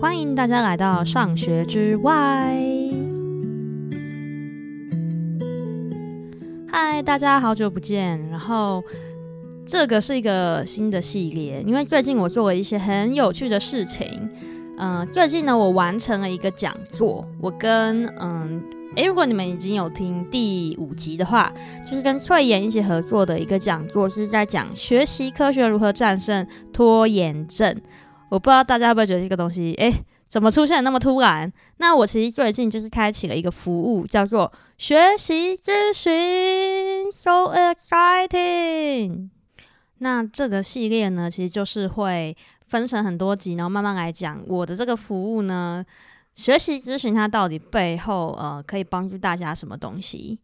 欢迎大家来到上学之外。嗨，大家好久不见。然后这个是一个新的系列，因为最近我做了一些很有趣的事情。嗯、最近呢，我完成了一个讲座。我跟嗯，诶，如果你们已经有听第五集的话，就是跟翠妍一起合作的一个讲座，是在讲学习科学如何战胜拖延症。我不知道大家会不会觉得这个东西，诶，怎么出现那么突然？那我其实最近就是开启了一个服务，叫做学习咨询，so exciting。那这个系列呢，其实就是会分成很多集，然后慢慢来讲我的这个服务呢，学习咨询它到底背后呃可以帮助大家什么东西。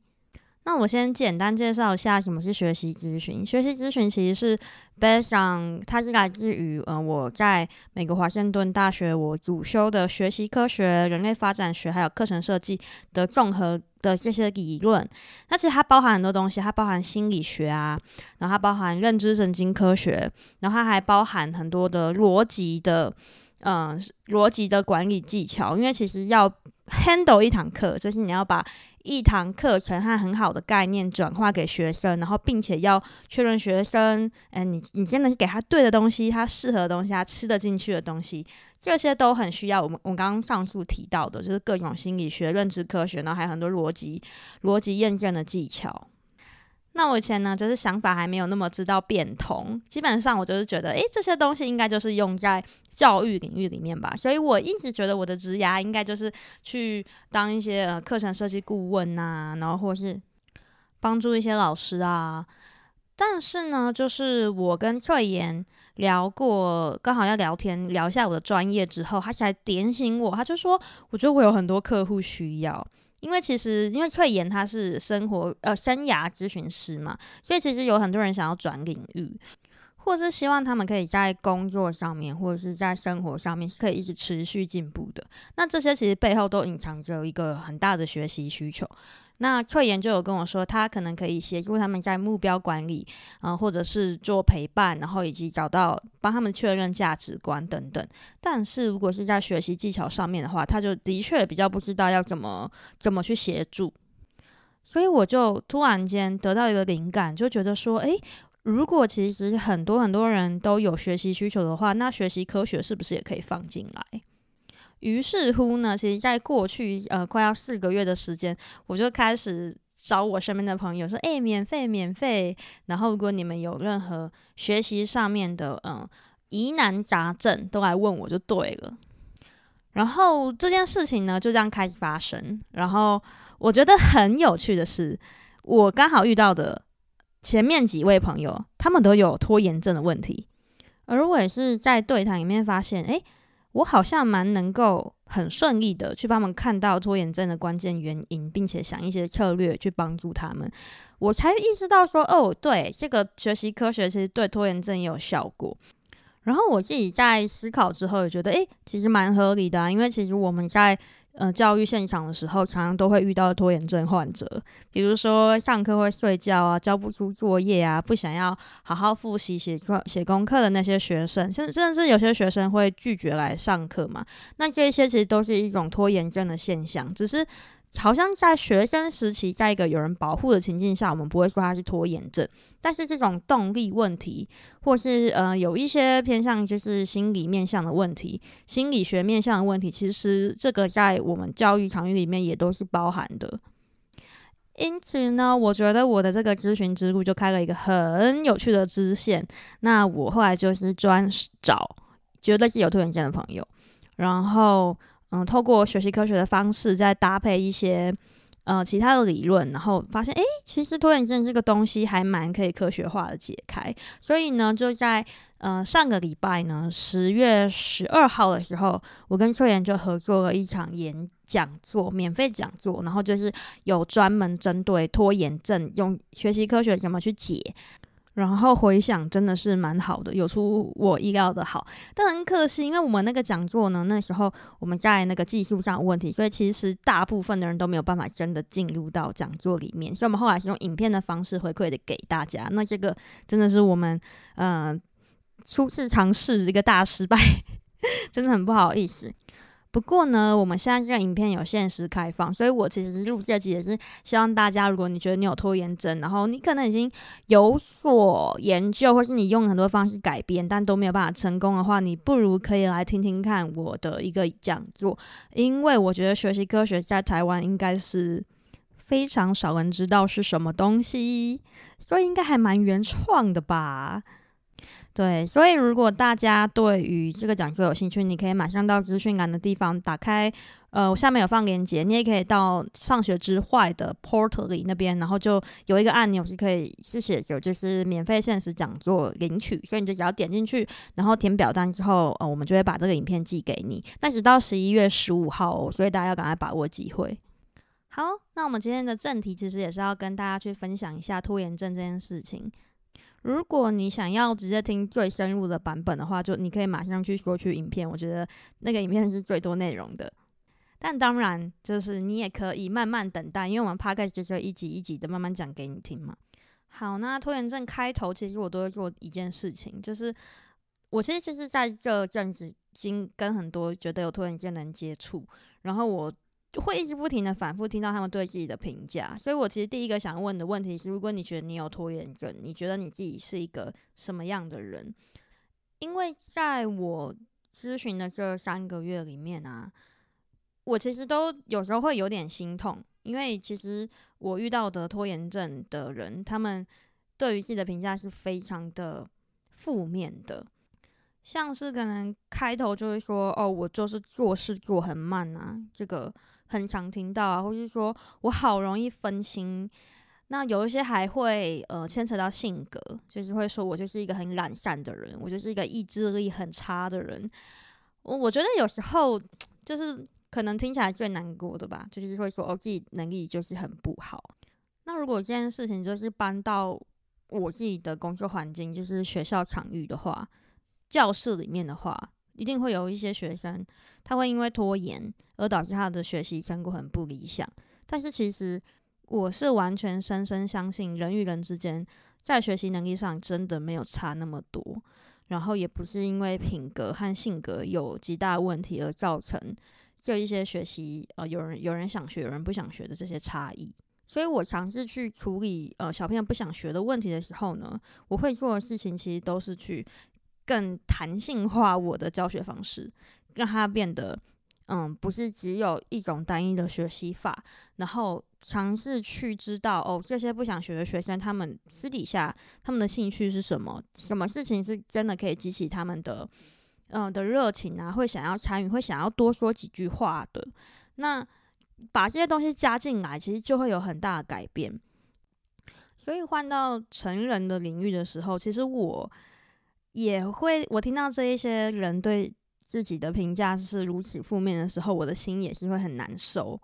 那我先简单介绍一下什么是学习咨询。学习咨询其实是 based on，它是来自于呃我在美国华盛顿大学我主修的学习科学、人类发展学还有课程设计的综合的这些理论。那其实它包含很多东西，它包含心理学啊，然后它包含认知神经科学，然后它还包含很多的逻辑的，嗯、逻辑的管理技巧。因为其实要 handle 一堂课，就是你要把一堂课程和很好的概念转化给学生，然后并且要确认学生，嗯，你你真的是给他对的东西，他适合的东西，他吃得进去的东西，这些都很需要我们我刚刚上述提到的，就是各种心理学、认知科学，然后还有很多逻辑逻辑验证的技巧。那我以前呢，就是想法还没有那么知道变通，基本上我就是觉得，诶，这些东西应该就是用在教育领域里面吧，所以我一直觉得我的职涯应该就是去当一些呃课程设计顾问呐，然后或是帮助一些老师啊。但是呢，就是我跟翠妍聊过，刚好要聊天聊一下我的专业之后，他才点醒我，他就说，我觉得我有很多客户需要。因为其实，因为翠妍她是生活呃生涯咨询师嘛，所以其实有很多人想要转领域，或是希望他们可以在工作上面或者是在生活上面是可以一直持续进步的。那这些其实背后都隐藏着一个很大的学习需求。那翠妍就有跟我说，他可能可以协助他们在目标管理，嗯、或者是做陪伴，然后以及找到帮他们确认价值观等等。但是如果是在学习技巧上面的话，他就的确比较不知道要怎么怎么去协助。所以我就突然间得到一个灵感，就觉得说，诶，如果其实很多很多人都有学习需求的话，那学习科学是不是也可以放进来？于是乎呢，其实在过去呃快要四个月的时间，我就开始找我身边的朋友说：“诶，免费，免费。然后如果你们有任何学习上面的嗯、疑难杂症，都来问我就对了。”然后这件事情呢就这样开始发生。然后我觉得很有趣的是，我刚好遇到的前面几位朋友，他们都有拖延症的问题，而我也是在对谈里面发现，诶。我好像蛮能够很顺利的去帮他们看到拖延症的关键原因，并且想一些策略去帮助他们。我才意识到说，哦，对，这个学习科学其实对拖延症也有效果。然后我自己在思考之后，也觉得，诶，其实蛮合理的啊，因为其实我们在。呃，教育现场的时候，常常都会遇到拖延症患者，比如说上课会睡觉啊，交不出作业啊，不想要好好复习写课写功课的那些学生，甚甚至有些学生会拒绝来上课嘛。那这些其实都是一种拖延症的现象，只是。好像在学生时期，在一个有人保护的情境下，我们不会说他是拖延症。但是这种动力问题，或是呃有一些偏向就是心理面向的问题、心理学面向的问题，其实这个在我们教育场域里面也都是包含的。因此呢，我觉得我的这个咨询之路就开了一个很有趣的支线。那我后来就是专找觉得是有拖延症的朋友，然后。嗯，透过学习科学的方式，再搭配一些呃其他的理论，然后发现，诶，其实拖延症这个东西还蛮可以科学化的解开。所以呢，就在呃上个礼拜呢，十月十二号的时候，我跟翠妍就合作了一场演讲座，免费讲座，然后就是有专门针对拖延症，用学习科学怎么去解。然后回想真的是蛮好的，有出我意料的好，但很可惜，因为我们那个讲座呢，那时候我们在那个技术上有问题，所以其实大部分的人都没有办法真的进入到讲座里面，所以我们后来是用影片的方式回馈的给大家。那这个真的是我们呃初次尝试一个大失败，真的很不好意思。不过呢，我们现在这个影片有限时开放，所以我其实录这集也是希望大家，如果你觉得你有拖延症，然后你可能已经有所研究，或是你用很多方式改变，但都没有办法成功的话，你不如可以来听听看我的一个讲座，因为我觉得学习科学在台湾应该是非常少人知道是什么东西，所以应该还蛮原创的吧。对，所以如果大家对于这个讲座有兴趣，你可以马上到资讯栏的地方打开，呃，我下面有放链接，你也可以到上学之坏的 portal 里那边，然后就有一个按钮是可以是写着就是免费限时讲座领取，所以你就只要点进去，然后填表单之后，呃，我们就会把这个影片寄给你。但是到十一月十五号哦，所以大家要赶快把握机会。好，那我们今天的正题其实也是要跟大家去分享一下拖延症这件事情。如果你想要直接听最深入的版本的话，就你可以马上去索取影片，我觉得那个影片是最多内容的。但当然，就是你也可以慢慢等待，因为我们 Podcast 就是一集一集的慢慢讲给你听嘛。好，那拖延症开头其实我都会做一件事情，就是我其实就是在这阵子经跟很多觉得有拖延症的人接触，然后我。会一直不停的反复听到他们对自己的评价，所以我其实第一个想问的问题是：如果你觉得你有拖延症，你觉得你自己是一个什么样的人？因为在我咨询的这三个月里面啊，我其实都有时候会有点心痛，因为其实我遇到的拖延症的人，他们对于自己的评价是非常的负面的。像是可能开头就会说哦，我就是做事做很慢啊，这个很常听到啊，或是说我好容易分心。那有一些还会呃牵扯到性格，就是会说我就是一个很懒散的人，我就是一个意志力很差的人。我我觉得有时候就是可能听起来最难过的吧，就是会说哦，自己能力就是很不好。那如果这件事情就是搬到我自己的工作环境，就是学校场域的话。教室里面的话，一定会有一些学生，他会因为拖延而导致他的学习成果很不理想。但是其实我是完全深深相信，人与人之间在学习能力上真的没有差那么多。然后也不是因为品格和性格有极大问题而造成这一些学习呃有人有人想学，有人不想学的这些差异。所以我尝试去处理呃小朋友不想学的问题的时候呢，我会做的事情其实都是去。更弹性化我的教学方式，让它变得，嗯，不是只有一种单一的学习法。然后尝试去知道，哦，这些不想学的学生，他们私底下他们的兴趣是什么？什么事情是真的可以激起他们的，嗯，的热情啊？会想要参与，会想要多说几句话的。那把这些东西加进来，其实就会有很大的改变。所以换到成人的领域的时候，其实我。也会，我听到这一些人对自己的评价是如此负面的时候，我的心也是会很难受。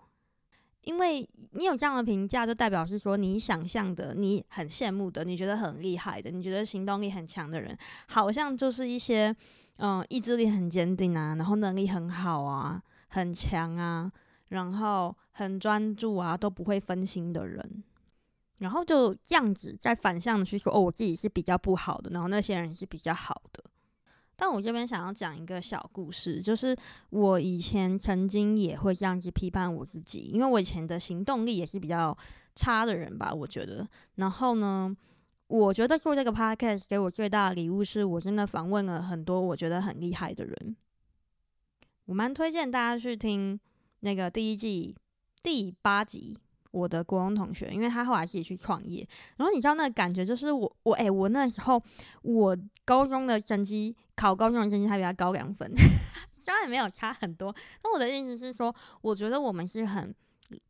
因为你有这样的评价，就代表是说你想象的、你很羡慕的、你觉得很厉害的、你觉得行动力很强的人，好像就是一些嗯意志力很坚定啊，然后能力很好啊、很强啊，然后很专注啊，都不会分心的人。然后就这样子再反向的去说，哦，我自己是比较不好的，然后那些人是比较好的。但我这边想要讲一个小故事，就是我以前曾经也会这样子批判我自己，因为我以前的行动力也是比较差的人吧，我觉得。然后呢，我觉得做这个 podcast 给我最大的礼物是我真的访问了很多我觉得很厉害的人。我蛮推荐大家去听那个第一季第八集。我的国中同学，因为他后来自己去创业，然后你知道那个感觉，就是我我诶、我那时候我高中的成绩考高中的成绩还比他高两分，虽然也没有差很多，那我的意思是说，我觉得我们是很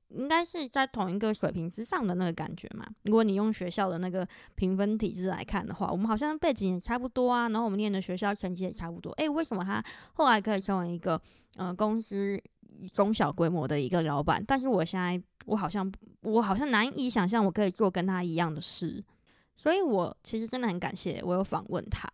应该是在同一个水平之上的那个感觉嘛。如果你用学校的那个评分体制来看的话，我们好像背景也差不多啊，然后我们念的学校成绩也差不多。诶、为什么他后来可以成为一个呃公司中小规模的一个老板？但是我现在。我好像我好像难以想象我可以做跟他一样的事，所以我其实真的很感谢我有访问他。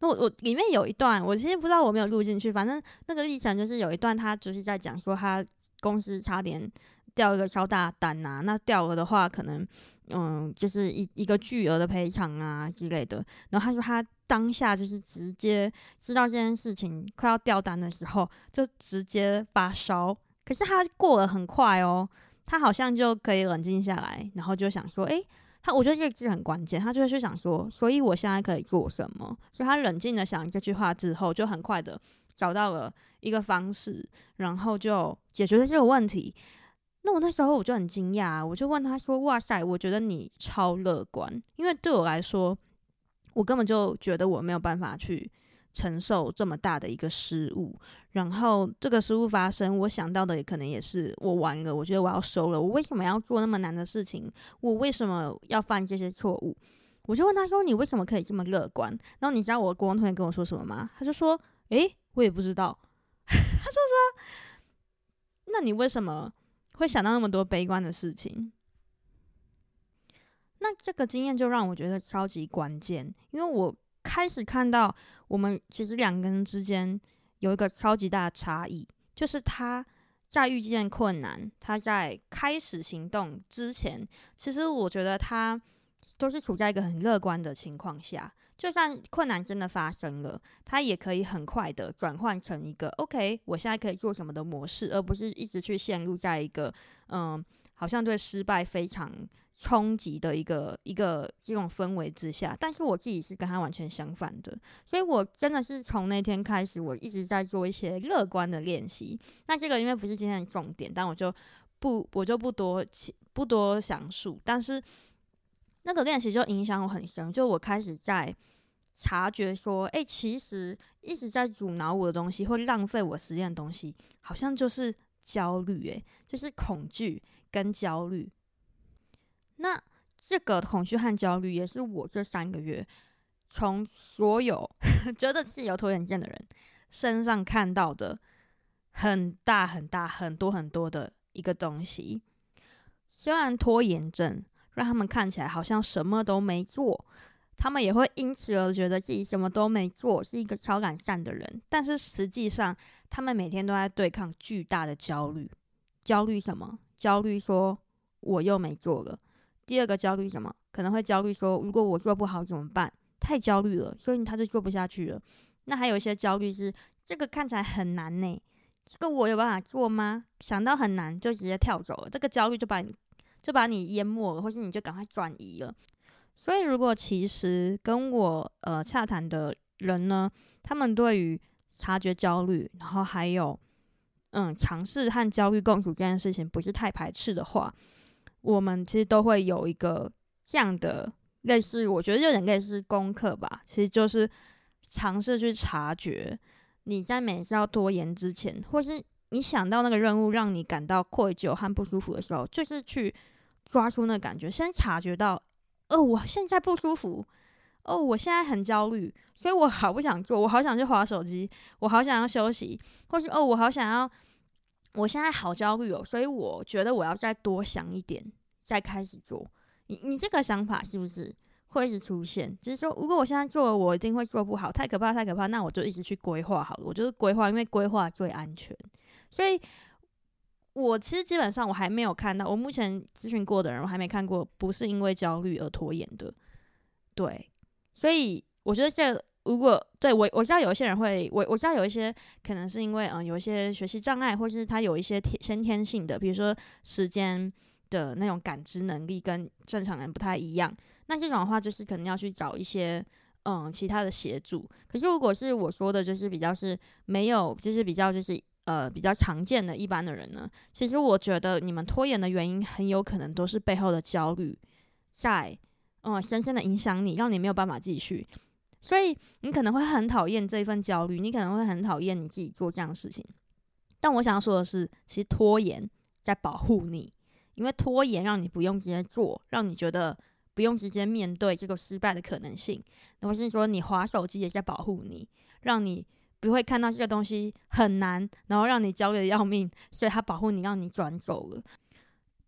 那我我里面有一段，我其实不知道我没有录进去，反正那个历程就是有一段他就是在讲说他公司差点掉一个超大单呐、啊，那掉了的话，可能嗯，就是一一个巨额的赔偿啊之类的。然后他说他当下就是直接知道这件事情快要掉单的时候，就直接发烧。可是他过得很快哦，他好像就可以冷静下来，然后就想说，诶，他我觉得这个字很关键，他就会去想说，所以我现在可以做什么？所以他冷静的想这句话之后，就很快的找到了一个方式，然后就解决了这个问题。那我那时候我就很惊讶，我就问他说：“哇塞，我觉得你超乐观，因为对我来说，我根本就觉得我没有办法去承受这么大的一个失误。然后这个失误发生，我想到的也可能也是我完了，我觉得我要收了。我为什么要做那么难的事情？我为什么要犯这些错误？我就问他说：你为什么可以这么乐观？然后你知道我国文同学跟我说什么吗？他就说：诶，我也不知道。他就说：那你为什么？”会想到那么多悲观的事情，那这个经验就让我觉得超级关键，因为我开始看到我们其实两个人之间有一个超级大的差异，就是他在遇见困难，他在开始行动之前，其实我觉得他都是处在一个很乐观的情况下。就算困难真的发生了，他也可以很快的转换成一个 OK，我现在可以做什么的模式，而不是一直去陷入在一个嗯，好像对失败非常冲击的一个一个这种氛围之下。但是我自己是跟他完全相反的，所以我真的是从那天开始，我一直在做一些乐观的练习。那这个因为不是今天的重点，但我就不我就不多不多详述，但是。那个练习就影响我很深，就我开始在察觉说，哎、其实一直在阻挠我的东西，会浪费我时间的东西，好像就是焦虑，哎，就是恐惧跟焦虑。那这个恐惧和焦虑，也是我这三个月从所有 觉得自己有拖延症的人身上看到的很大很大很多很多的一个东西。虽然拖延症。让他们看起来好像什么都没做，他们也会因此而觉得自己什么都没做，是一个超懒散的人。但是实际上，他们每天都在对抗巨大的焦虑。焦虑什么？焦虑说我又没做了。第二个焦虑什么？可能会焦虑说如果我做不好怎么办？太焦虑了，所以他就做不下去了。那还有一些焦虑是这个看起来很难呢，这个我有办法做吗？想到很难就直接跳走了，这个焦虑就把你。就把你淹没了，或是你就赶快转移了。所以，如果其实跟我呃洽谈的人呢，他们对于察觉焦虑，然后还有嗯尝试和焦虑共处这件事情不是太排斥的话，我们其实都会有一个这样的类似，我觉得有点类似功课吧。其实就是尝试去察觉你在每次要拖延之前，或是你想到那个任务让你感到愧疚和不舒服的时候，就是去。抓住那感觉，先察觉到，哦，我现在不舒服，哦，我现在很焦虑，所以我好不想做，我好想去划手机，我好想要休息，或是哦，我好想要，我现在好焦虑哦，所以我觉得我要再多想一点，再开始做。你你这个想法是不是会一直出现？就是说，如果我现在做了，我一定会做不好，太可怕，太可怕，那我就一直去规划好了，我就是规划，因为规划最安全，所以。我其实基本上我还没有看到，我目前咨询过的人，我还没看过不是因为焦虑而拖延的，对，所以我觉得这如果对我我知道有一些人会，我我知道有一些可能是因为嗯有一些学习障碍，或是他有一些天先天性的，比如说时间的那种感知能力跟正常人不太一样，那这种的话就是可能要去找一些嗯其他的协助。可是如果是我说的，就是比较是没有，就是比较就是。呃，比较常见的一般的人呢，其实我觉得你们拖延的原因很有可能都是背后的焦虑在，嗯，深深的影响你，让你没有办法继续。所以你可能会很讨厌这一份焦虑，你可能会很讨厌你自己做这样的事情。但我想要说的是，其实拖延在保护你，因为拖延让你不用直接做，让你觉得不用直接面对这个失败的可能性。那我是说你滑手机也在保护你，让你。不会看到这个东西很难，然后让你焦虑的要命，所以他保护你，让你转走了。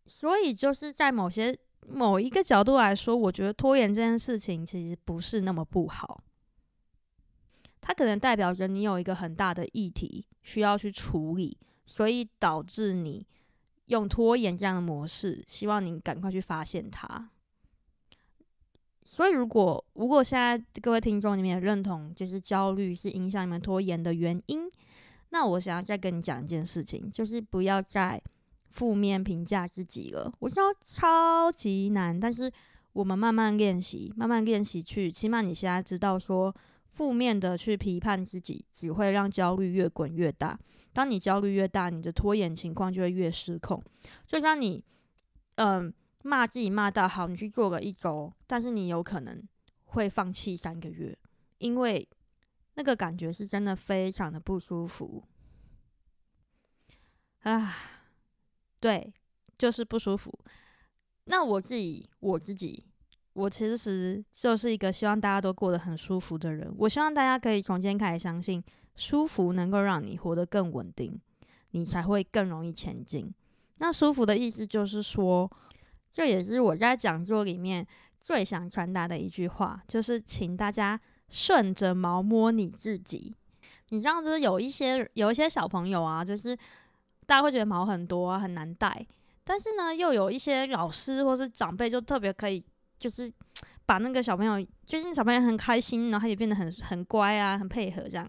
所以就是在某些某一个角度来说，我觉得拖延这件事情其实不是那么不好。它可能代表着你有一个很大的议题需要去处理，所以导致你用拖延这样的模式，希望你赶快去发现它。所以，如果如果现在各位听众里面认同，就是焦虑是影响你们拖延的原因，那我想要再跟你讲一件事情，就是不要再负面评价自己了。我知道超级难，但是我们慢慢练习，慢慢练习去，起码你现在知道说。负面的去批判自己，只会让焦虑越滚越大。当你焦虑越大，你的拖延情况就会越失控。就像你，嗯，骂自己骂到好，你去做个一周，但是你有可能会放弃三个月，因为那个感觉是真的非常的不舒服。啊，对，就是不舒服。那我自己，我自己。我其实就是一个希望大家都过得很舒服的人。我希望大家可以从今天开始相信，舒服能够让你活得更稳定，你才会更容易前进。那舒服的意思就是说，这也是我在讲座里面最想传达的一句话，就是请大家顺着毛摸你自己。你知道，就是有一些有一些小朋友啊，就是大家会觉得毛很多啊，很难带，但是呢，又有一些老师或是长辈就特别可以。就是把那个小朋友，就是小朋友很开心，然后他也变得很很乖啊，很配合这样。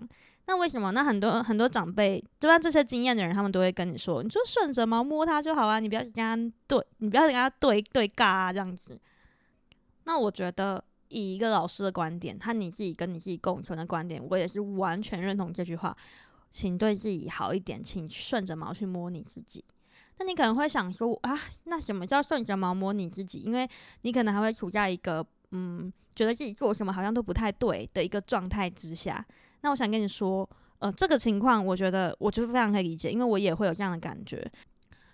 那为什么？那很多很多长辈，就像这些经验的人，他们都会跟你说，你就顺着毛摸它就好啊，你不要跟他对，你不要跟他对对尬啊这样子。那我觉得，以一个老师的观点，和你自己跟你自己共存的观点，我也是完全认同这句话，请对自己好一点，请顺着毛去摸你自己。那你可能会想说啊，那什么叫顺着毛摸你自己？因为你可能还会处在一个嗯，觉得自己做什么好像都不太对的一个状态之下。那我想跟你说，呃，这个情况我觉得我就是非常可以理解，因为我也会有这样的感觉。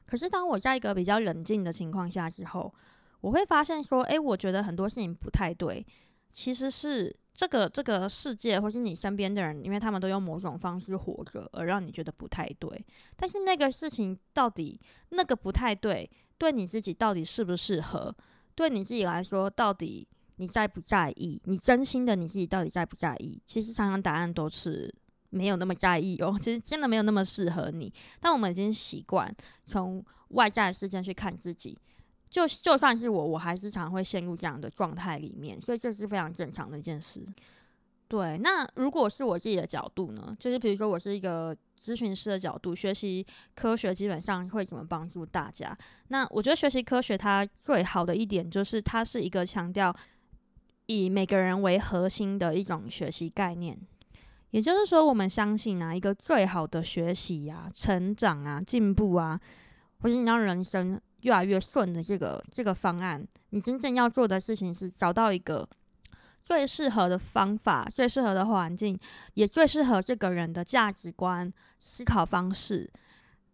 可是当我在一个比较冷静的情况下之后，我会发现说，诶，我觉得很多事情不太对，其实是。这个这个世界，或是你身边的人，因为他们都用某种方式活着，而让你觉得不太对。但是那个事情到底那个不太对，对你自己到底适不适合？对你自己来说，到底你在不在意？你真心的你自己到底在不在意？其实常常答案都是没有那么在意哦。其实真的没有那么适合你。但我们已经习惯从外在的事件去看自己。就就算是我，我还是常会陷入这样的状态里面，所以这是非常正常的一件事。对，那如果是我自己的角度呢？就是比如说我是一个咨询师的角度，学习科学基本上会怎么帮助大家？那我觉得学习科学它最好的一点就是它是一个强调以每个人为核心的一种学习概念。也就是说，我们相信啊，一个最好的学习呀、成长啊、进步啊，或是你让人生。越来越顺的这个这个方案，你真正要做的事情是找到一个最适合的方法、最适合的环境，也最适合这个人的价值观、思考方式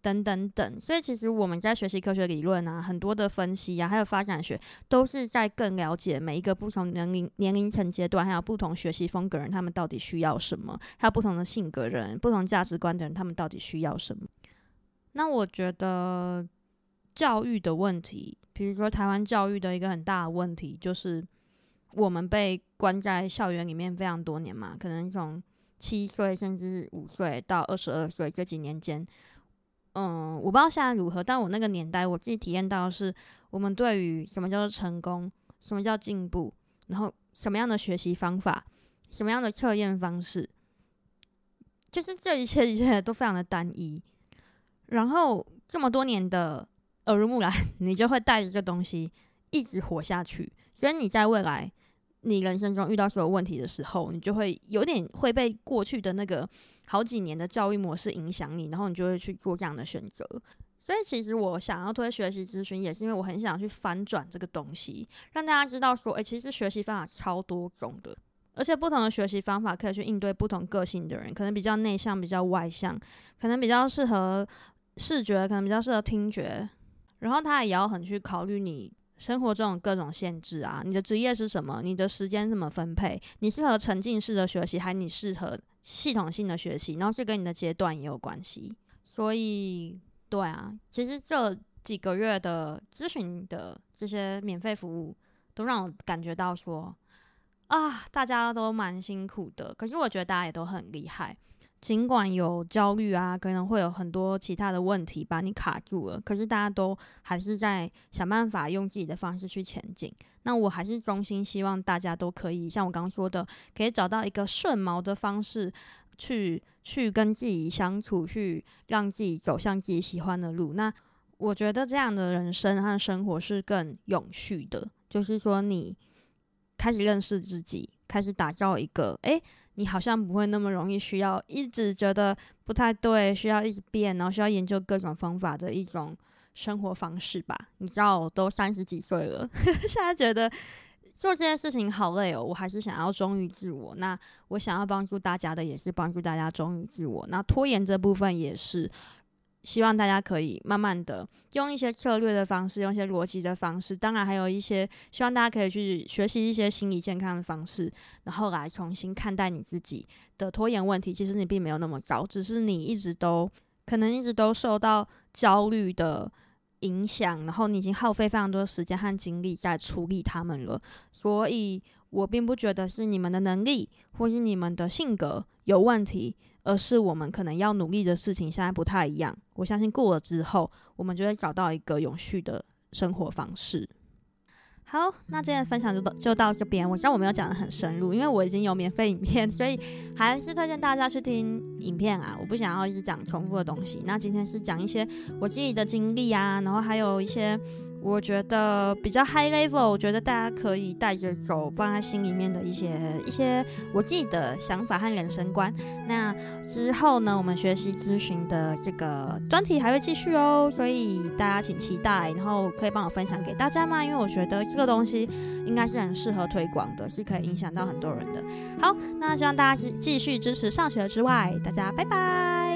等等等。所以，其实我们在学习科学理论啊，很多的分析啊，还有发展学，都是在更了解每一个不同年龄年龄层阶段，还有不同学习风格人，他们到底需要什么，还有不同的性格人、不同价值观的人，他们到底需要什么。那我觉得。教育的问题，比如说台湾教育的一个很大的问题，就是我们被关在校园里面非常多年嘛，可能从七岁甚至五岁到二十二岁这几年间，嗯，我不知道现在如何，但我那个年代我自己体验到的是，我们对于什么叫做成功，什么叫进步，然后什么样的学习方法，什么样的测验方式，就是这一切一切都非常的单一，然后这么多年的。耳濡目染，你就会带着这东西一直活下去。所以你在未来，你人生中遇到所有问题的时候，你就会有点会被过去的那个好几年的教育模式影响你，然后你就会去做这样的选择。所以其实我想要推学习咨询，也是因为我很想去翻转这个东西，让大家知道说，诶，其实学习方法超多种的，而且不同的学习方法可以去应对不同个性的人，可能比较内向，比较外向，可能比较适合视觉，可能比较适合听觉。然后他也要很去考虑你生活中各种限制啊，你的职业是什么？你的时间怎么分配？你适合沉浸式的学习，还是你适合系统性的学习？然后这跟你的阶段也有关系。所以，对啊，其实这几个月的咨询的这些免费服务，都让我感觉到说，啊，大家都蛮辛苦的。可是我觉得大家也都很厉害。尽管有焦虑啊，可能会有很多其他的问题把你卡住了，可是大家都还是在想办法用自己的方式去前进。那我还是衷心希望大家都可以像我刚刚说的，可以找到一个顺毛的方式去去跟自己相处，去让自己走向自己喜欢的路。那我觉得这样的人生和生活是更永续的，就是说你开始认识自己，开始打造一个诶。你好像不会那么容易需要一直觉得不太对，需要一直变，然后需要研究各种方法的一种生活方式吧。你知道，我都三十几岁了，现在觉得做这件事情好累哦。我还是想要忠于自我。那我想要帮助大家的，也是帮助大家忠于自我。那拖延这部分也是。希望大家可以慢慢的用一些策略的方式，用一些逻辑的方式，当然还有一些希望大家可以去学习一些心理健康的方式，然后来重新看待你自己的拖延问题。其实你并没有那么糟，只是你一直都可能一直都受到焦虑的影响，然后你已经耗费非常多时间和精力在处理他们了。所以我并不觉得是你们的能力或是你们的性格有问题。而是我们可能要努力的事情现在不太一样。我相信过了之后，我们就会找到一个永续的生活方式。好，那今天的分享就到就到这边。我知道我没有讲得很深入，因为我已经有免费影片，所以还是推荐大家去听影片啊。我不想要一直讲重复的东西。那今天是讲一些我自己的经历啊，然后还有一些。我觉得比较 high level，我觉得大家可以带着走，放在心里面的一些一些我自己的想法和人生观。那之后呢，我们学习咨询的这个专题还会继续哦，所以大家请期待。然后可以帮我分享给大家吗？因为我觉得这个东西应该是很适合推广的，是可以影响到很多人的。好，那希望大家继继续支持上学之外，大家拜拜。